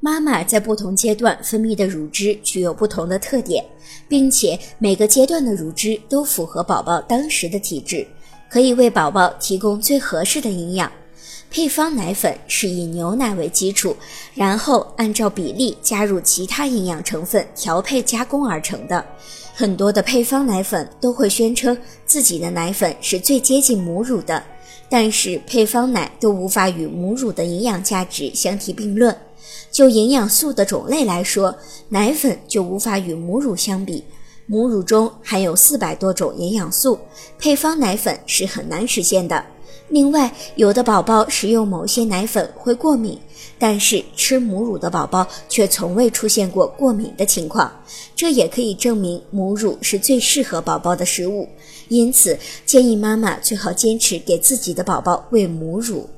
妈妈在不同阶段分泌的乳汁具有不同的特点，并且每个阶段的乳汁都符合宝宝当时的体质，可以为宝宝提供最合适的营养。配方奶粉是以牛奶为基础，然后按照比例加入其他营养成分调配加工而成的。很多的配方奶粉都会宣称自己的奶粉是最接近母乳的，但是配方奶都无法与母乳的营养价值相提并论。就营养素的种类来说，奶粉就无法与母乳相比。母乳中含有四百多种营养素，配方奶粉是很难实现的。另外，有的宝宝食用某些奶粉会过敏，但是吃母乳的宝宝却从未出现过过敏的情况，这也可以证明母乳是最适合宝宝的食物。因此，建议妈妈最好坚持给自己的宝宝喂母乳。